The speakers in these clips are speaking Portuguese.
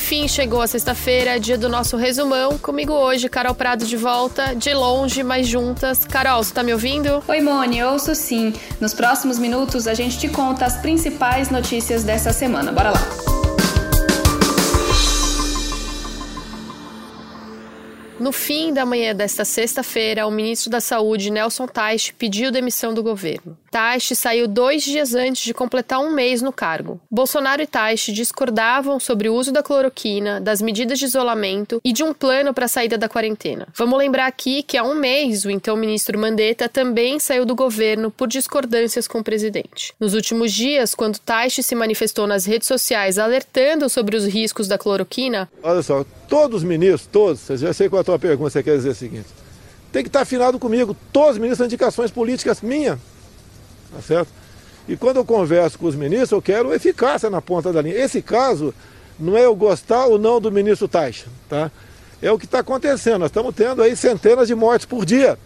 Enfim, chegou a sexta-feira, dia do nosso resumão. Comigo hoje, Carol Prado de volta, de longe, mas juntas. Carol, você tá me ouvindo? Oi, Mone, ouço sim. Nos próximos minutos a gente te conta as principais notícias dessa semana. Bora lá. No fim da manhã desta sexta-feira, o ministro da Saúde, Nelson Teich, pediu demissão do governo. Teich saiu dois dias antes de completar um mês no cargo. Bolsonaro e Teich discordavam sobre o uso da cloroquina, das medidas de isolamento e de um plano para a saída da quarentena. Vamos lembrar aqui que há um mês, o então ministro Mandetta também saiu do governo por discordâncias com o presidente. Nos últimos dias, quando Teich se manifestou nas redes sociais alertando sobre os riscos da cloroquina... Olha só, todos os ministros, todos, vocês já sei qual é a tua pergunta, você quer dizer o seguinte, tem que estar afinado comigo, todos os ministros são indicações políticas minhas, tá certo? E quando eu converso com os ministros, eu quero eficácia na ponta da linha. Esse caso não é eu gostar ou não do ministro Taixa, tá? É o que está acontecendo, nós estamos tendo aí centenas de mortes por dia.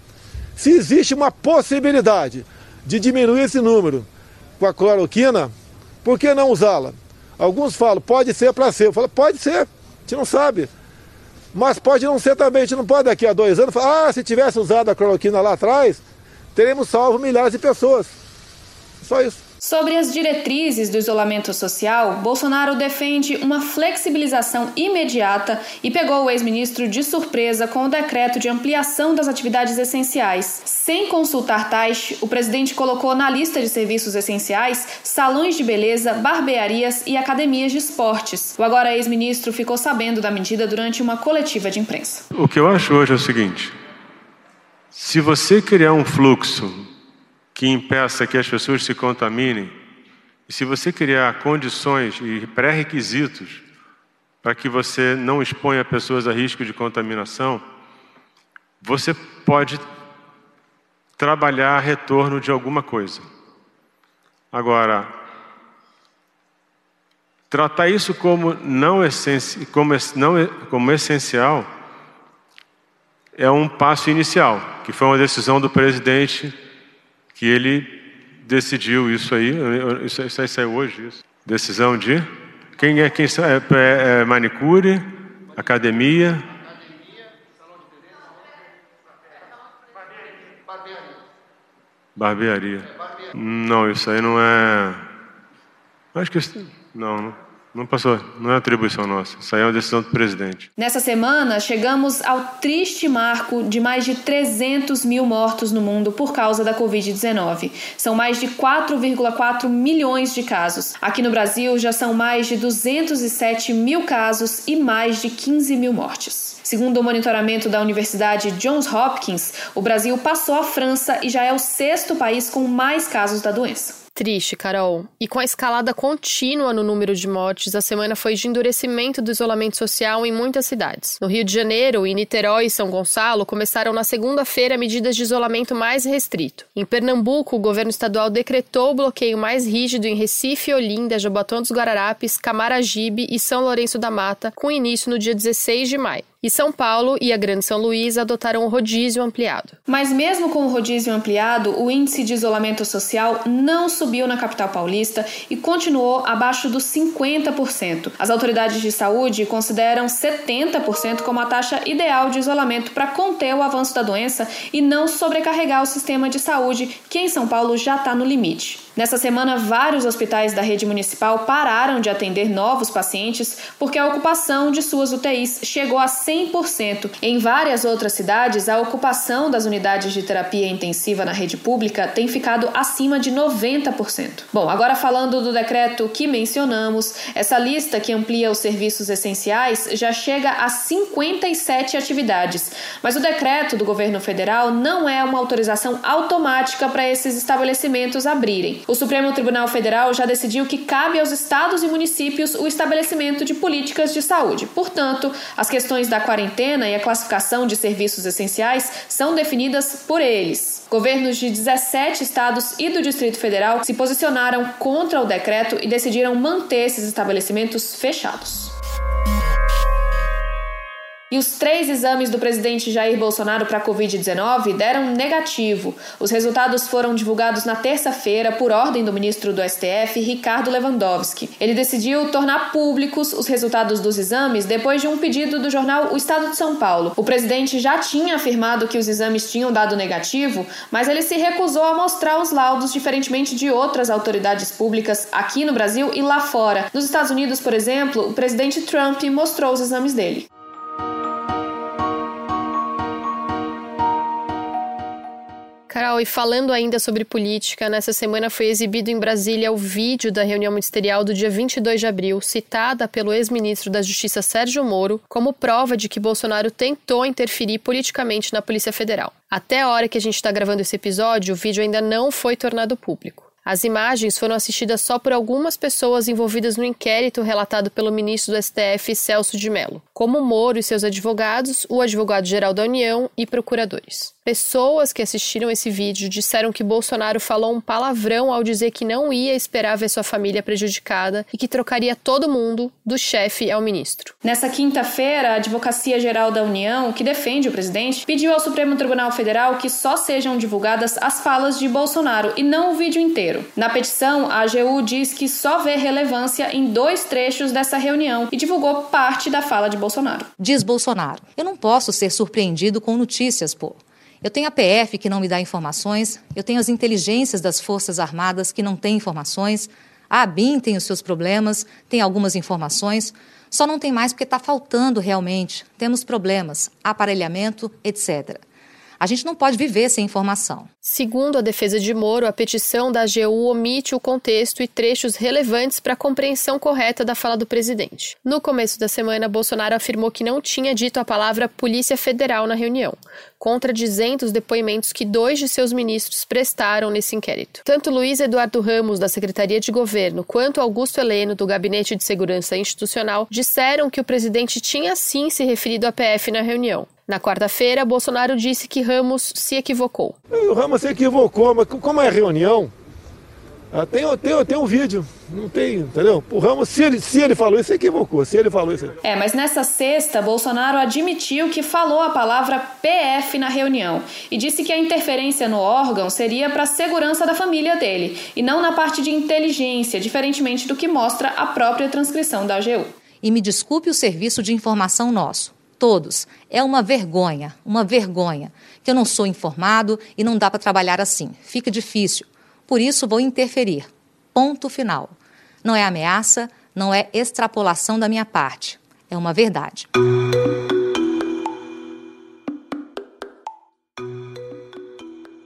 Se existe uma possibilidade de diminuir esse número com a cloroquina, por que não usá-la? Alguns falam, pode ser para ser. Eu falo, pode ser gente não sabe. Mas pode não ser também, a gente não pode daqui a dois anos falar, ah, se tivesse usado a cloroquina lá atrás, teremos salvo milhares de pessoas. Só isso. Sobre as diretrizes do isolamento social, Bolsonaro defende uma flexibilização imediata e pegou o ex-ministro de surpresa com o decreto de ampliação das atividades essenciais. Sem consultar tais, o presidente colocou na lista de serviços essenciais salões de beleza, barbearias e academias de esportes. O agora ex-ministro ficou sabendo da medida durante uma coletiva de imprensa. O que eu acho hoje é o seguinte: se você criar um fluxo que impeça que as pessoas se contaminem, e se você criar condições e pré-requisitos para que você não exponha pessoas a risco de contaminação, você pode trabalhar retorno de alguma coisa. Agora, tratar isso como não, essenci como, não como essencial é um passo inicial, que foi uma decisão do presidente que ele decidiu isso aí, isso, isso aí saiu hoje, isso. Decisão de quem é quem é, é, é manicure, academia, barbearia. Não, isso aí não é. Acho que isso... não, não. Não passou, não é atribuição nossa. Isso aí é uma decisão do presidente. Nessa semana, chegamos ao triste marco de mais de 300 mil mortos no mundo por causa da Covid-19. São mais de 4,4 milhões de casos. Aqui no Brasil, já são mais de 207 mil casos e mais de 15 mil mortes. Segundo o monitoramento da Universidade Johns Hopkins, o Brasil passou a França e já é o sexto país com mais casos da doença. Triste, Carol. E com a escalada contínua no número de mortes, a semana foi de endurecimento do isolamento social em muitas cidades. No Rio de Janeiro, em Niterói e São Gonçalo, começaram na segunda-feira medidas de isolamento mais restrito. Em Pernambuco, o governo estadual decretou o bloqueio mais rígido em Recife, Olinda, Jabotão dos Guararapes, Camaragibe e São Lourenço da Mata, com início no dia 16 de maio. E São Paulo e a Grande São Luís adotaram o rodízio ampliado. Mas mesmo com o rodízio ampliado, o índice de isolamento social não subiu na capital paulista e continuou abaixo dos 50%. As autoridades de saúde consideram 70% como a taxa ideal de isolamento para conter o avanço da doença e não sobrecarregar o sistema de saúde, que em São Paulo já está no limite. Nessa semana, vários hospitais da rede municipal pararam de atender novos pacientes porque a ocupação de suas UTIs chegou a 100%. Em várias outras cidades, a ocupação das unidades de terapia intensiva na rede pública tem ficado acima de 90%. Bom, agora falando do decreto que mencionamos, essa lista que amplia os serviços essenciais já chega a 57 atividades. Mas o decreto do governo federal não é uma autorização automática para esses estabelecimentos abrirem. O Supremo Tribunal Federal já decidiu que cabe aos estados e municípios o estabelecimento de políticas de saúde. Portanto, as questões da quarentena e a classificação de serviços essenciais são definidas por eles. Governos de 17 estados e do Distrito Federal se posicionaram contra o decreto e decidiram manter esses estabelecimentos fechados. E os três exames do presidente Jair Bolsonaro para a Covid-19 deram negativo. Os resultados foram divulgados na terça-feira por ordem do ministro do STF, Ricardo Lewandowski. Ele decidiu tornar públicos os resultados dos exames depois de um pedido do jornal O Estado de São Paulo. O presidente já tinha afirmado que os exames tinham dado negativo, mas ele se recusou a mostrar os laudos, diferentemente de outras autoridades públicas aqui no Brasil e lá fora. Nos Estados Unidos, por exemplo, o presidente Trump mostrou os exames dele. Carol, e falando ainda sobre política, nessa semana foi exibido em Brasília o vídeo da reunião ministerial do dia 22 de abril, citada pelo ex-ministro da Justiça Sérgio Moro como prova de que Bolsonaro tentou interferir politicamente na Polícia Federal. Até a hora que a gente está gravando esse episódio, o vídeo ainda não foi tornado público. As imagens foram assistidas só por algumas pessoas envolvidas no inquérito relatado pelo ministro do STF, Celso de Mello, como Moro e seus advogados, o advogado-geral da União e procuradores. Pessoas que assistiram esse vídeo disseram que Bolsonaro falou um palavrão ao dizer que não ia esperar ver sua família prejudicada e que trocaria todo mundo, do chefe ao ministro. Nessa quinta-feira, a Advocacia Geral da União, que defende o presidente, pediu ao Supremo Tribunal Federal que só sejam divulgadas as falas de Bolsonaro e não o vídeo inteiro. Na petição, a AGU diz que só vê relevância em dois trechos dessa reunião e divulgou parte da fala de Bolsonaro. Diz Bolsonaro: Eu não posso ser surpreendido com notícias, pô. Eu tenho a PF que não me dá informações, eu tenho as inteligências das Forças Armadas que não têm informações, a ABIN tem os seus problemas, tem algumas informações, só não tem mais porque está faltando realmente. Temos problemas, aparelhamento, etc. A gente não pode viver sem informação. Segundo a defesa de Moro, a petição da AGU omite o contexto e trechos relevantes para a compreensão correta da fala do presidente. No começo da semana, Bolsonaro afirmou que não tinha dito a palavra Polícia Federal na reunião, contradizendo os depoimentos que dois de seus ministros prestaram nesse inquérito. Tanto Luiz Eduardo Ramos, da Secretaria de Governo, quanto Augusto Heleno, do Gabinete de Segurança Institucional, disseram que o presidente tinha sim se referido à PF na reunião. Na quarta-feira, Bolsonaro disse que Ramos se equivocou. O Ramos se equivocou, mas como é reunião, ah, tem, tem, tem um vídeo, não tem, entendeu? O Ramos, se ele, se ele falou isso, se equivocou. Se ele falou isso. É, mas nessa sexta, Bolsonaro admitiu que falou a palavra PF na reunião e disse que a interferência no órgão seria para a segurança da família dele e não na parte de inteligência, diferentemente do que mostra a própria transcrição da AGU. E me desculpe o serviço de informação nosso todos. É uma vergonha, uma vergonha, que eu não sou informado e não dá para trabalhar assim. Fica difícil. Por isso vou interferir. Ponto final. Não é ameaça, não é extrapolação da minha parte. É uma verdade.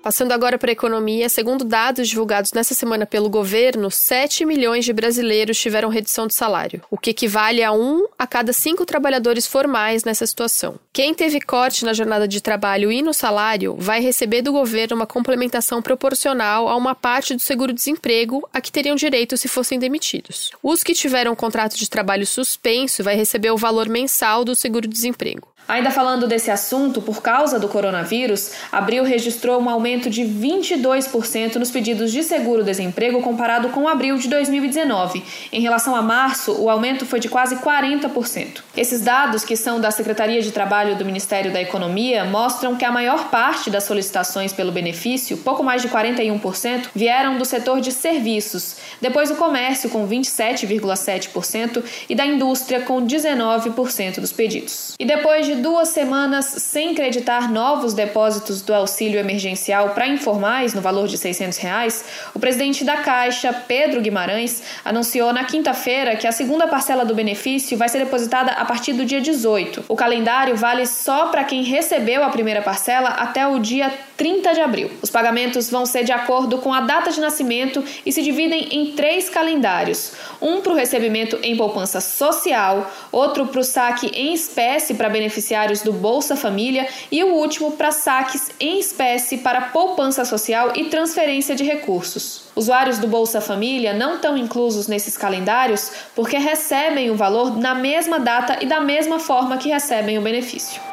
Passando agora para a economia, segundo dados divulgados nessa semana pelo governo, 7 milhões de brasileiros tiveram redução de salário, o que equivale a um a cada cinco trabalhadores formais nessa situação. Quem teve corte na jornada de trabalho e no salário vai receber do governo uma complementação proporcional a uma parte do seguro-desemprego a que teriam direito se fossem demitidos. Os que tiveram contrato de trabalho suspenso vai receber o valor mensal do seguro-desemprego. Ainda falando desse assunto, por causa do coronavírus, abril registrou um aumento de 22% nos pedidos de seguro-desemprego comparado com abril de 2019. Em relação a março, o aumento foi de quase 40%. Esses dados, que são da Secretaria de Trabalho do Ministério da Economia, mostram que a maior parte das solicitações pelo benefício, pouco mais de 41%, vieram do setor de serviços, depois do comércio, com 27,7%, e da indústria, com 19% dos pedidos. E depois de duas semanas sem creditar novos depósitos do auxílio emergencial para informais no valor de 600 reais, o presidente da Caixa, Pedro Guimarães, anunciou na quinta-feira que a segunda parcela do benefício vai ser depositada a partir do dia 18. O calendário vale só para quem recebeu a primeira parcela até o dia 30 de abril. Os pagamentos vão ser de acordo com a data de nascimento e se dividem em três calendários: um para o recebimento em poupança social, outro para o saque em espécie para beneficiários do Bolsa Família e o último para saques em espécie para poupança social e transferência de recursos. Usuários do Bolsa Família não estão inclusos nesses calendários porque recebem o valor na mesma data e da mesma forma que recebem o benefício.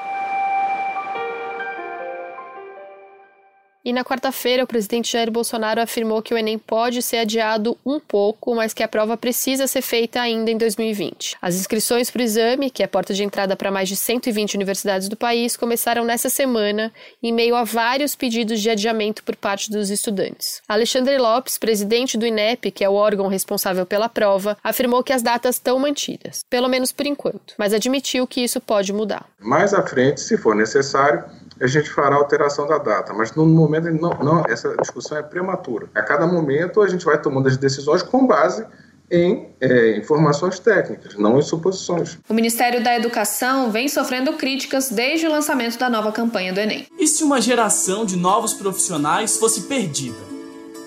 E na quarta-feira, o presidente Jair Bolsonaro afirmou que o Enem pode ser adiado um pouco, mas que a prova precisa ser feita ainda em 2020. As inscrições para o exame, que é porta de entrada para mais de 120 universidades do país, começaram nessa semana, em meio a vários pedidos de adiamento por parte dos estudantes. Alexandre Lopes, presidente do INEP, que é o órgão responsável pela prova, afirmou que as datas estão mantidas, pelo menos por enquanto, mas admitiu que isso pode mudar. Mais à frente, se for necessário, a gente fará alteração da data, mas no momento não, não, essa discussão é prematura. A cada momento a gente vai tomando as decisões com base em é, informações técnicas, não em suposições. O Ministério da Educação vem sofrendo críticas desde o lançamento da nova campanha do Enem. E se uma geração de novos profissionais fosse perdida?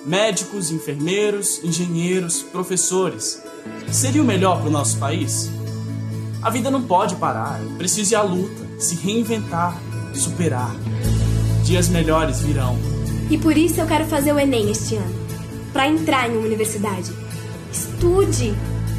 Médicos, enfermeiros, engenheiros, professores. Seria o melhor para o nosso país? A vida não pode parar, é preciso ir à luta, se reinventar, superar. Dias melhores virão. E por isso eu quero fazer o Enem este ano para entrar em uma universidade. Estude!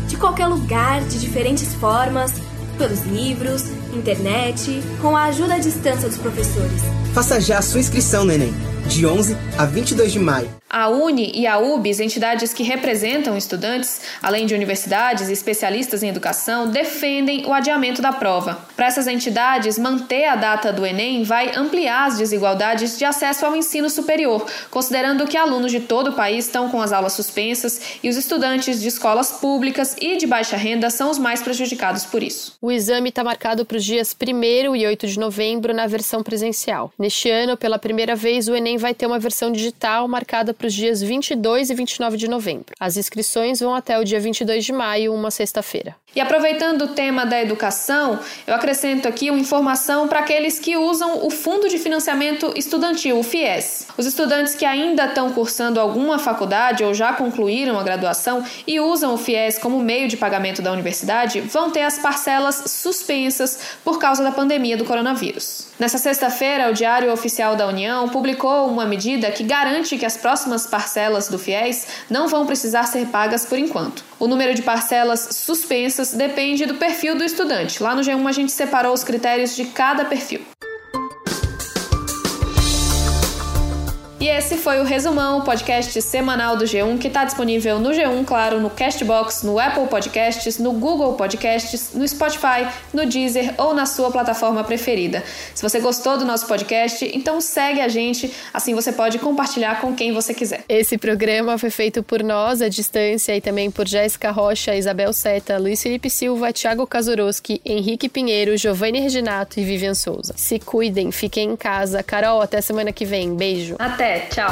De qualquer lugar, de diferentes formas, pelos livros, internet, com a ajuda à distância dos professores. Faça já a sua inscrição no Enem, de 11 a 22 de maio. A UNE e a UBS, entidades que representam estudantes, além de universidades e especialistas em educação, defendem o adiamento da prova. Para essas entidades, manter a data do Enem vai ampliar as desigualdades de acesso ao ensino superior, considerando que alunos de todo o país estão com as aulas suspensas e os estudantes de escolas públicas e de baixa renda são os mais prejudicados por isso. O exame está marcado para os dias 1 e 8 de novembro na versão presencial. Neste ano, pela primeira vez, o Enem vai ter uma versão digital marcada para os dias 22 e 29 de novembro. As inscrições vão até o dia 22 de maio, uma sexta-feira. E aproveitando o tema da educação, eu acrescento aqui uma informação para aqueles que usam o Fundo de Financiamento Estudantil, o FIES. Os estudantes que ainda estão cursando alguma faculdade ou já concluíram a graduação e usam o FIES como meio de pagamento da universidade vão ter as parcelas suspensas por causa da pandemia do coronavírus. Nessa sexta-feira, o Diário Oficial da União publicou uma medida que garante que as próximas parcelas do FIES não vão precisar ser pagas por enquanto. O número de parcelas suspensas depende do perfil do estudante. Lá no G1 a gente separou os critérios de cada perfil. E esse foi o Resumão, o podcast semanal do G1, que está disponível no G1, claro, no Castbox, no Apple Podcasts, no Google Podcasts, no Spotify, no Deezer ou na sua plataforma preferida. Se você gostou do nosso podcast, então segue a gente, assim você pode compartilhar com quem você quiser. Esse programa foi feito por nós, à distância, e também por Jéssica Rocha, Isabel Seta, Luiz Felipe Silva, Thiago Kazurowski, Henrique Pinheiro, Giovanni Reginato e Vivian Souza. Se cuidem, fiquem em casa. Carol, até semana que vem. Beijo. Tchau!